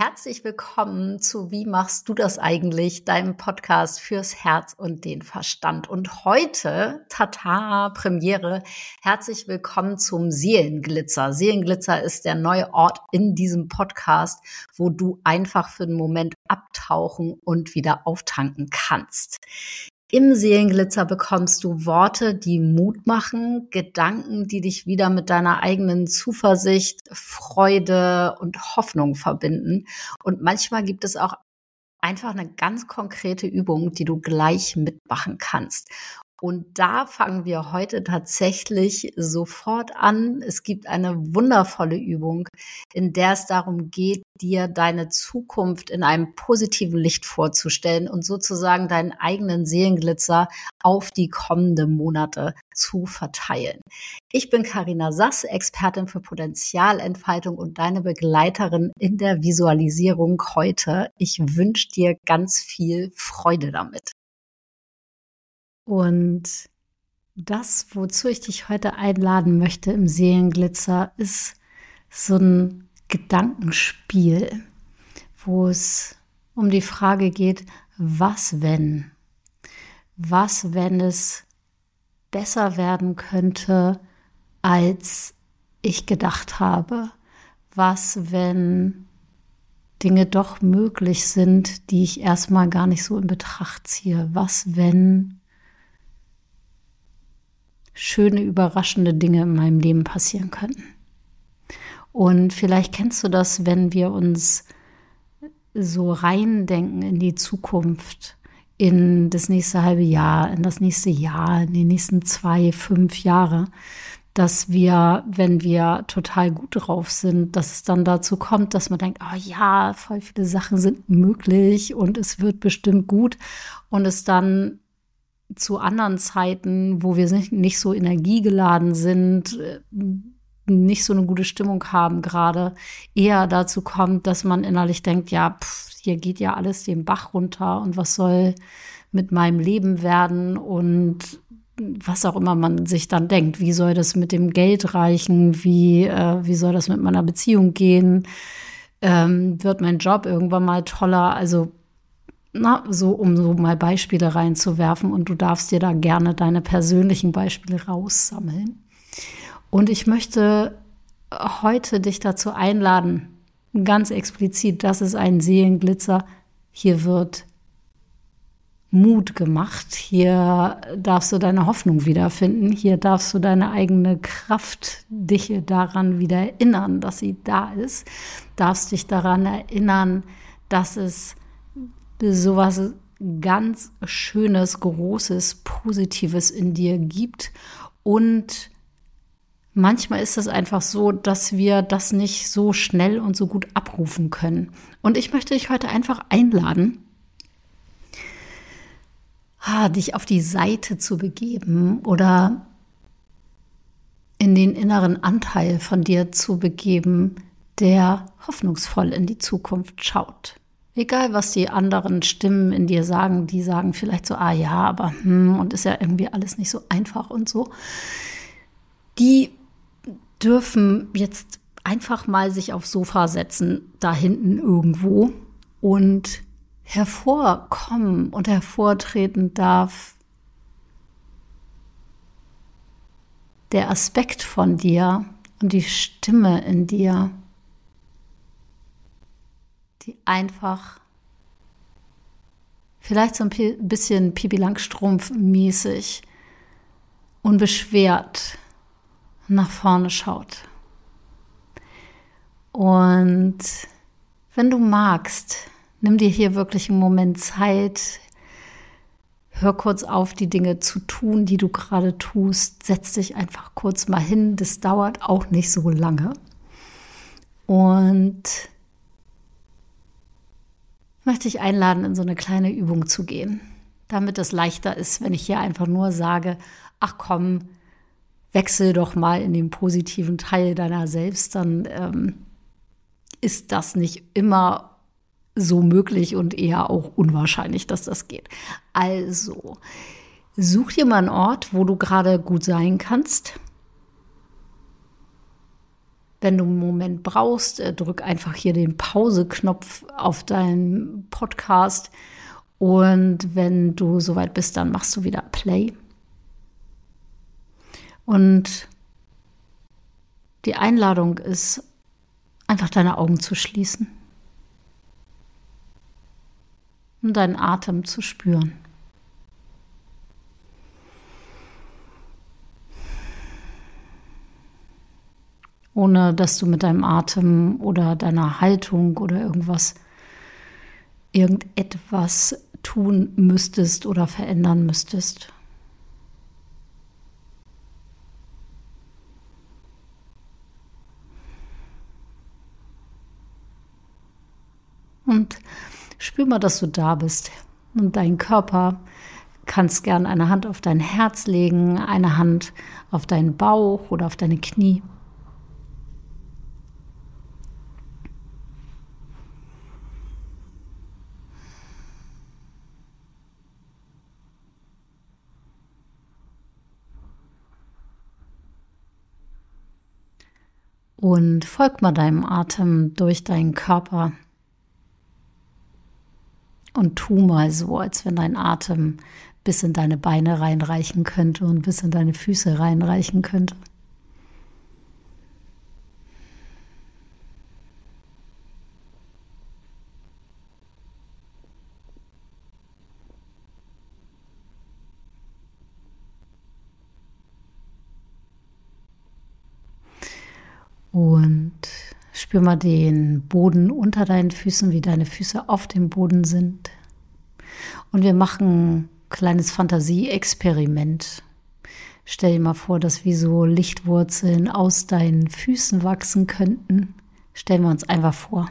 Herzlich willkommen zu Wie machst du das eigentlich? Deinem Podcast fürs Herz und den Verstand. Und heute, Tata, Premiere, herzlich willkommen zum Seelenglitzer. Seelenglitzer ist der neue Ort in diesem Podcast, wo du einfach für einen Moment abtauchen und wieder auftanken kannst. Im Seelenglitzer bekommst du Worte, die Mut machen, Gedanken, die dich wieder mit deiner eigenen Zuversicht, Freude und Hoffnung verbinden. Und manchmal gibt es auch einfach eine ganz konkrete Übung, die du gleich mitmachen kannst. Und da fangen wir heute tatsächlich sofort an. Es gibt eine wundervolle Übung, in der es darum geht, dir deine Zukunft in einem positiven Licht vorzustellen und sozusagen deinen eigenen Seelenglitzer auf die kommenden Monate zu verteilen. Ich bin Karina Sass, Expertin für Potenzialentfaltung und deine Begleiterin in der Visualisierung heute. Ich wünsche dir ganz viel Freude damit. Und das, wozu ich dich heute einladen möchte im Seelenglitzer, ist so ein Gedankenspiel, wo es um die Frage geht, was wenn? Was, wenn es besser werden könnte, als ich gedacht habe? Was, wenn Dinge doch möglich sind, die ich erstmal gar nicht so in Betracht ziehe? Was, wenn schöne, überraschende Dinge in meinem Leben passieren können. Und vielleicht kennst du das, wenn wir uns so reindenken in die Zukunft, in das nächste halbe Jahr, in das nächste Jahr, in die nächsten zwei, fünf Jahre, dass wir, wenn wir total gut drauf sind, dass es dann dazu kommt, dass man denkt, oh ja, voll viele Sachen sind möglich und es wird bestimmt gut und es dann zu anderen Zeiten, wo wir nicht so energiegeladen sind, äh, nicht so eine gute Stimmung haben gerade, eher dazu kommt, dass man innerlich denkt, ja, pff, hier geht ja alles den Bach runter und was soll mit meinem Leben werden und was auch immer man sich dann denkt, wie soll das mit dem Geld reichen, wie, äh, wie soll das mit meiner Beziehung gehen, ähm, wird mein Job irgendwann mal toller, also na, so um so mal Beispiele reinzuwerfen und du darfst dir da gerne deine persönlichen Beispiele raussammeln. Und ich möchte heute dich dazu einladen, ganz explizit, das ist ein Seelenglitzer. Hier wird Mut gemacht. Hier darfst du deine Hoffnung wiederfinden. Hier darfst du deine eigene Kraft dich daran wieder erinnern, dass sie da ist. Darfst dich daran erinnern, dass es sowas ganz Schönes, Großes, Positives in dir gibt. Und manchmal ist es einfach so, dass wir das nicht so schnell und so gut abrufen können. Und ich möchte dich heute einfach einladen, dich auf die Seite zu begeben oder in den inneren Anteil von dir zu begeben, der hoffnungsvoll in die Zukunft schaut. Egal, was die anderen Stimmen in dir sagen, die sagen vielleicht so, ah ja, aber hm, und ist ja irgendwie alles nicht so einfach und so. Die dürfen jetzt einfach mal sich aufs Sofa setzen, da hinten irgendwo und hervorkommen und hervortreten darf der Aspekt von dir und die Stimme in dir, die einfach vielleicht so ein bisschen Pipi Langstrumpf mäßig unbeschwert nach vorne schaut. Und wenn du magst, nimm dir hier wirklich einen Moment Zeit, hör kurz auf, die Dinge zu tun, die du gerade tust, setz dich einfach kurz mal hin, das dauert auch nicht so lange. Und möchte ich einladen, in so eine kleine Übung zu gehen, damit es leichter ist, wenn ich hier einfach nur sage, ach komm, wechsel doch mal in den positiven Teil deiner selbst, dann ähm, ist das nicht immer so möglich und eher auch unwahrscheinlich, dass das geht. Also, such dir mal einen Ort, wo du gerade gut sein kannst. Wenn du einen Moment brauchst, äh, drück einfach hier den Pause-Knopf auf deinen Podcast. Und wenn du soweit bist, dann machst du wieder Play. Und die Einladung ist, einfach deine Augen zu schließen und deinen Atem zu spüren. Ohne dass du mit deinem Atem oder deiner Haltung oder irgendwas, irgendetwas tun müsstest oder verändern müsstest. Und spür mal, dass du da bist. Und dein Körper kannst gern eine Hand auf dein Herz legen, eine Hand auf deinen Bauch oder auf deine Knie. Und folg mal deinem Atem durch deinen Körper. Und tu mal so, als wenn dein Atem bis in deine Beine reinreichen könnte und bis in deine Füße reinreichen könnte. Und spür mal den Boden unter deinen Füßen, wie deine Füße auf dem Boden sind. Und wir machen ein kleines Fantasie-Experiment. Stell dir mal vor, dass wie so Lichtwurzeln aus deinen Füßen wachsen könnten. Stellen wir uns einfach vor,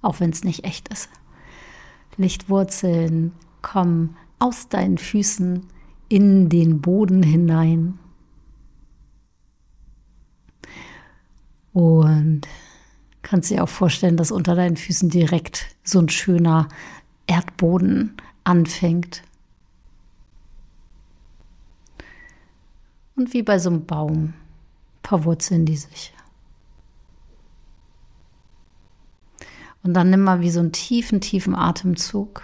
auch wenn es nicht echt ist. Lichtwurzeln kommen aus deinen Füßen in den Boden hinein Und kannst dir auch vorstellen, dass unter deinen Füßen direkt so ein schöner Erdboden anfängt. Und wie bei so einem Baum verwurzeln die sich. Und dann nimm mal wie so einen tiefen, tiefen Atemzug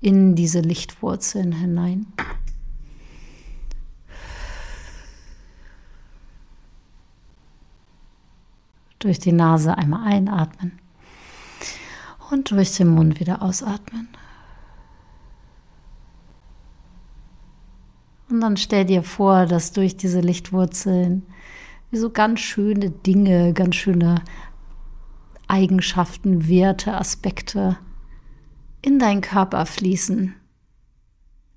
in diese Lichtwurzeln hinein. Durch die Nase einmal einatmen und durch den Mund wieder ausatmen. Und dann stell dir vor, dass durch diese Lichtwurzeln wie so ganz schöne Dinge, ganz schöne Eigenschaften, Werte, Aspekte in deinen Körper fließen.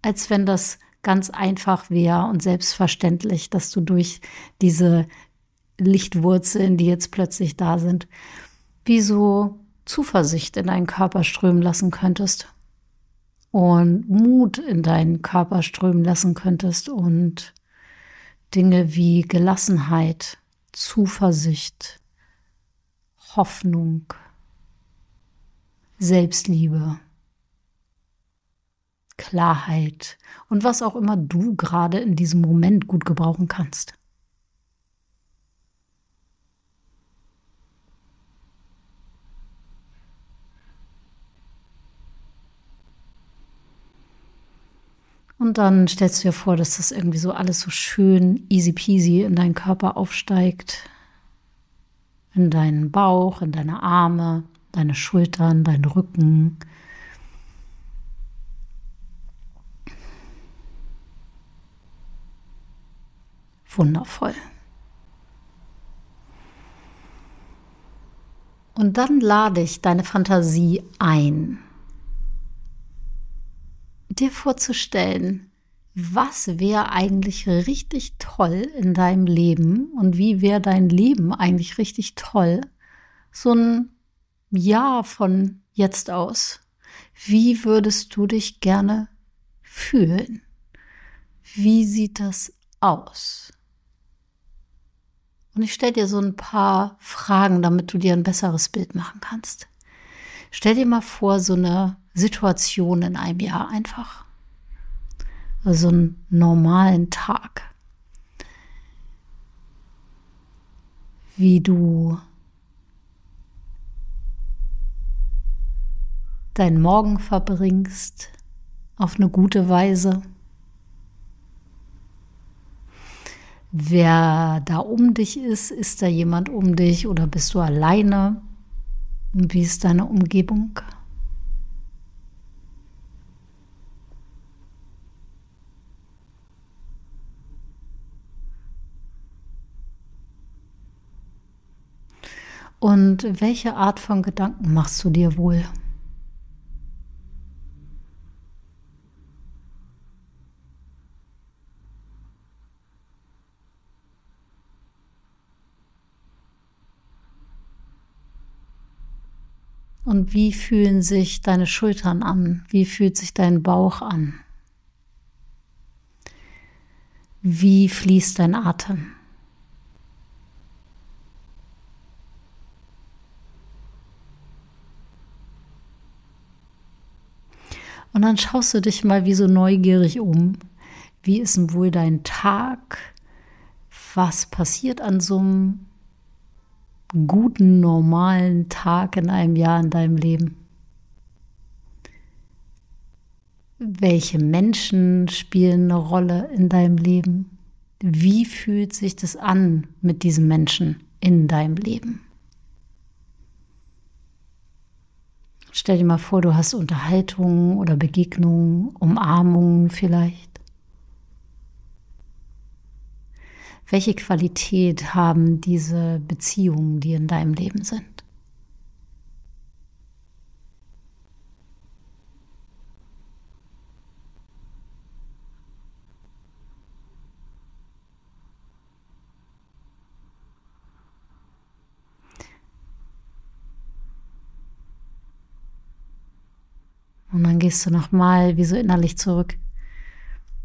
Als wenn das ganz einfach wäre und selbstverständlich, dass du durch diese Lichtwurzeln, die jetzt plötzlich da sind, wie so Zuversicht in deinen Körper strömen lassen könntest und Mut in deinen Körper strömen lassen könntest und Dinge wie Gelassenheit, Zuversicht, Hoffnung, Selbstliebe, Klarheit und was auch immer du gerade in diesem Moment gut gebrauchen kannst. Und dann stellst du dir vor, dass das irgendwie so alles so schön easy peasy in deinen Körper aufsteigt. In deinen Bauch, in deine Arme, deine Schultern, deinen Rücken. Wundervoll. Und dann lade ich deine Fantasie ein dir vorzustellen, was wäre eigentlich richtig toll in deinem Leben und wie wäre dein Leben eigentlich richtig toll, so ein Jahr von jetzt aus. Wie würdest du dich gerne fühlen? Wie sieht das aus? Und ich stelle dir so ein paar Fragen, damit du dir ein besseres Bild machen kannst. Stell dir mal vor, so eine Situation in einem Jahr einfach. Also einen normalen Tag. wie du deinen Morgen verbringst auf eine gute Weise. Wer da um dich ist, ist da jemand um dich oder bist du alleine? Und wie ist deine Umgebung? Und welche Art von Gedanken machst du dir wohl? Und wie fühlen sich deine Schultern an? Wie fühlt sich dein Bauch an? Wie fließt dein Atem? Und dann schaust du dich mal wie so neugierig um. Wie ist denn wohl dein Tag? Was passiert an so einem guten, normalen Tag in einem Jahr in deinem Leben? Welche Menschen spielen eine Rolle in deinem Leben? Wie fühlt sich das an mit diesen Menschen in deinem Leben? Stell dir mal vor, du hast Unterhaltungen oder Begegnungen, Umarmungen vielleicht. Welche Qualität haben diese Beziehungen, die in deinem Leben sind? Und dann gehst du nochmal wie so innerlich zurück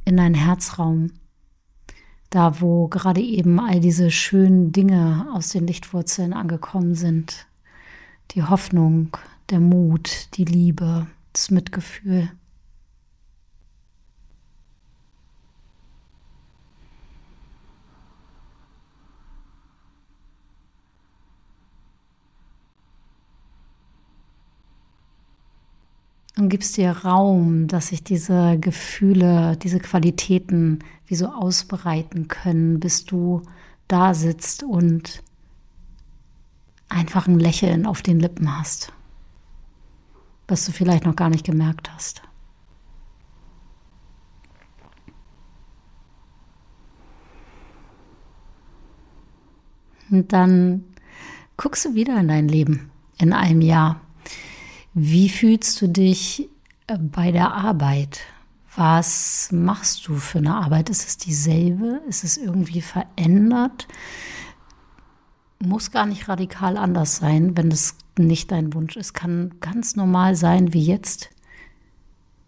in deinen Herzraum. Da, wo gerade eben all diese schönen Dinge aus den Lichtwurzeln angekommen sind. Die Hoffnung, der Mut, die Liebe, das Mitgefühl. Und gibst dir Raum, dass sich diese Gefühle, diese Qualitäten wie so ausbreiten können, bis du da sitzt und einfach ein Lächeln auf den Lippen hast, was du vielleicht noch gar nicht gemerkt hast. Und dann guckst du wieder in dein Leben in einem Jahr wie fühlst du dich äh, bei der Arbeit? Was machst du für eine Arbeit? Ist es dieselbe? Ist es irgendwie verändert? Muss gar nicht radikal anders sein, wenn es nicht dein Wunsch ist. Kann ganz normal sein wie jetzt.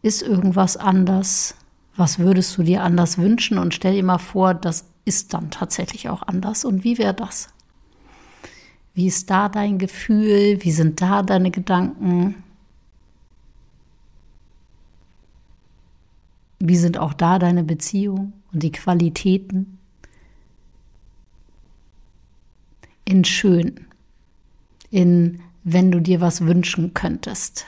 Ist irgendwas anders? Was würdest du dir anders wünschen? Und stell dir mal vor, das ist dann tatsächlich auch anders. Und wie wäre das? Wie ist da dein Gefühl? Wie sind da deine Gedanken? Wie sind auch da deine Beziehungen und die Qualitäten? In schön, in wenn du dir was wünschen könntest.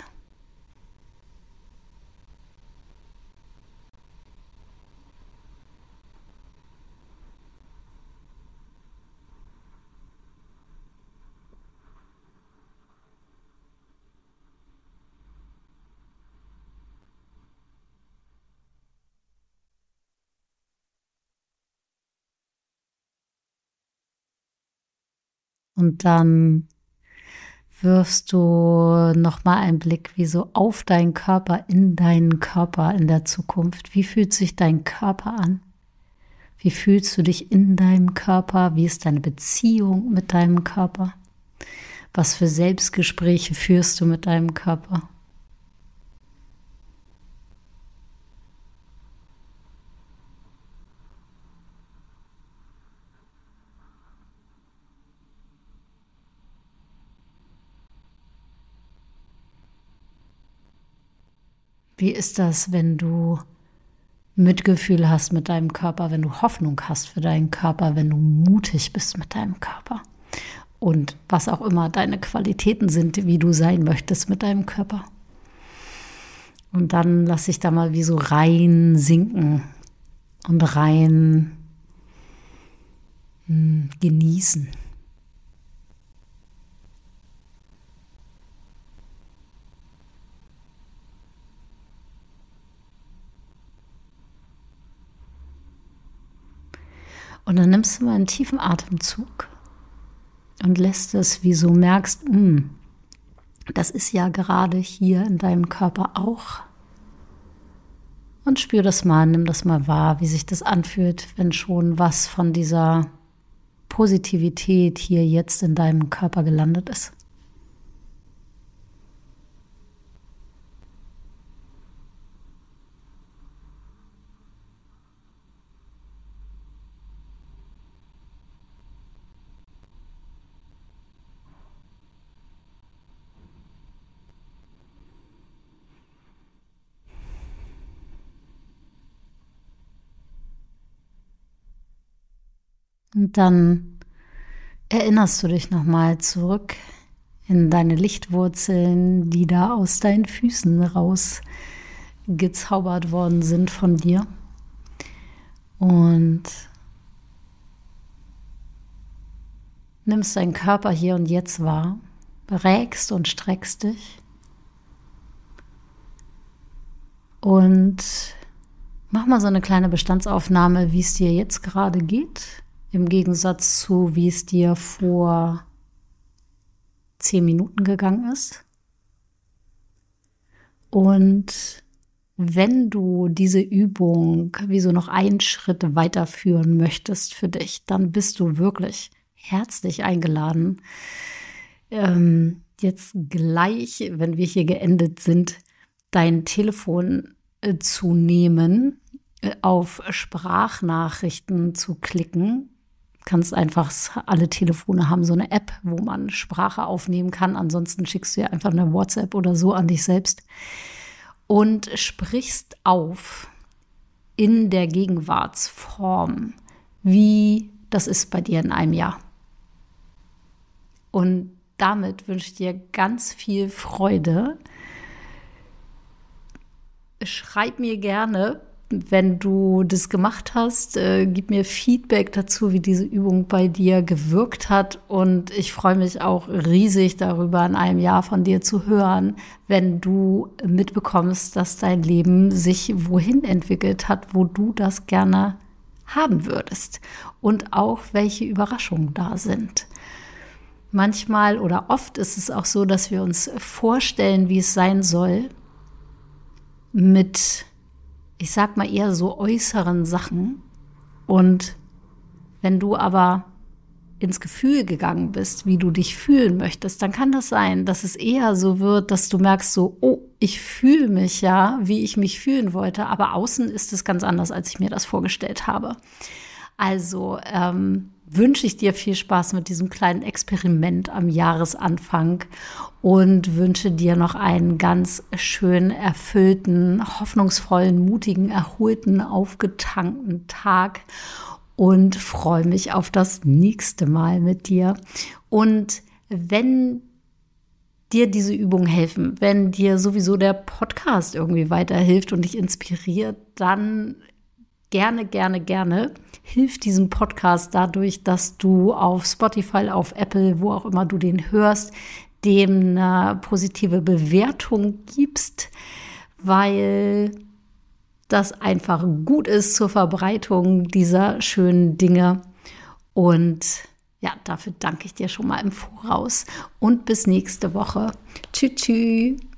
Und dann wirfst du nochmal einen Blick wie so auf deinen Körper, in deinen Körper in der Zukunft. Wie fühlt sich dein Körper an? Wie fühlst du dich in deinem Körper? Wie ist deine Beziehung mit deinem Körper? Was für Selbstgespräche führst du mit deinem Körper? Wie ist das, wenn du Mitgefühl hast mit deinem Körper, wenn du Hoffnung hast für deinen Körper, wenn du mutig bist mit deinem Körper? und was auch immer deine Qualitäten sind, wie du sein möchtest mit deinem Körper. Und dann lass ich da mal wie so rein sinken und rein hm, genießen. Und dann nimmst du mal einen tiefen Atemzug und lässt es, wie so merkst, mh, hm, das ist ja gerade hier in deinem Körper auch. Und spür das mal, nimm das mal wahr, wie sich das anfühlt, wenn schon was von dieser Positivität hier jetzt in deinem Körper gelandet ist. Und dann erinnerst du dich nochmal zurück in deine Lichtwurzeln, die da aus deinen Füßen raus gezaubert worden sind von dir. Und nimmst deinen Körper hier und jetzt wahr, regst und streckst dich. Und mach mal so eine kleine Bestandsaufnahme, wie es dir jetzt gerade geht im Gegensatz zu, wie es dir vor zehn Minuten gegangen ist. Und wenn du diese Übung wie so noch einen Schritt weiterführen möchtest für dich, dann bist du wirklich herzlich eingeladen, ähm, jetzt gleich, wenn wir hier geendet sind, dein Telefon äh, zu nehmen, äh, auf Sprachnachrichten zu klicken kannst einfach, alle Telefone haben so eine App, wo man Sprache aufnehmen kann. Ansonsten schickst du ja einfach eine WhatsApp oder so an dich selbst und sprichst auf in der Gegenwartsform, wie das ist bei dir in einem Jahr. Und damit wünsche ich dir ganz viel Freude. Schreib mir gerne, wenn du das gemacht hast, äh, gib mir Feedback dazu, wie diese Übung bei dir gewirkt hat. Und ich freue mich auch riesig darüber, in einem Jahr von dir zu hören, wenn du mitbekommst, dass dein Leben sich wohin entwickelt hat, wo du das gerne haben würdest. Und auch welche Überraschungen da sind. Manchmal oder oft ist es auch so, dass wir uns vorstellen, wie es sein soll, mit ich sag mal eher so äußeren Sachen. Und wenn du aber ins Gefühl gegangen bist, wie du dich fühlen möchtest, dann kann das sein, dass es eher so wird, dass du merkst so, oh, ich fühle mich ja, wie ich mich fühlen wollte, aber außen ist es ganz anders, als ich mir das vorgestellt habe. Also ähm, wünsche ich dir viel Spaß mit diesem kleinen Experiment am Jahresanfang und wünsche dir noch einen ganz schön erfüllten, hoffnungsvollen, mutigen, erholten, aufgetankten Tag und freue mich auf das nächste Mal mit dir. Und wenn dir diese Übungen helfen, wenn dir sowieso der Podcast irgendwie weiterhilft und dich inspiriert, dann gerne, gerne, gerne hilft diesem Podcast dadurch, dass du auf Spotify, auf Apple, wo auch immer du den hörst, dem eine positive Bewertung gibst, weil das einfach gut ist zur Verbreitung dieser schönen Dinge. Und ja, dafür danke ich dir schon mal im Voraus und bis nächste Woche. Tschüss. tschüss.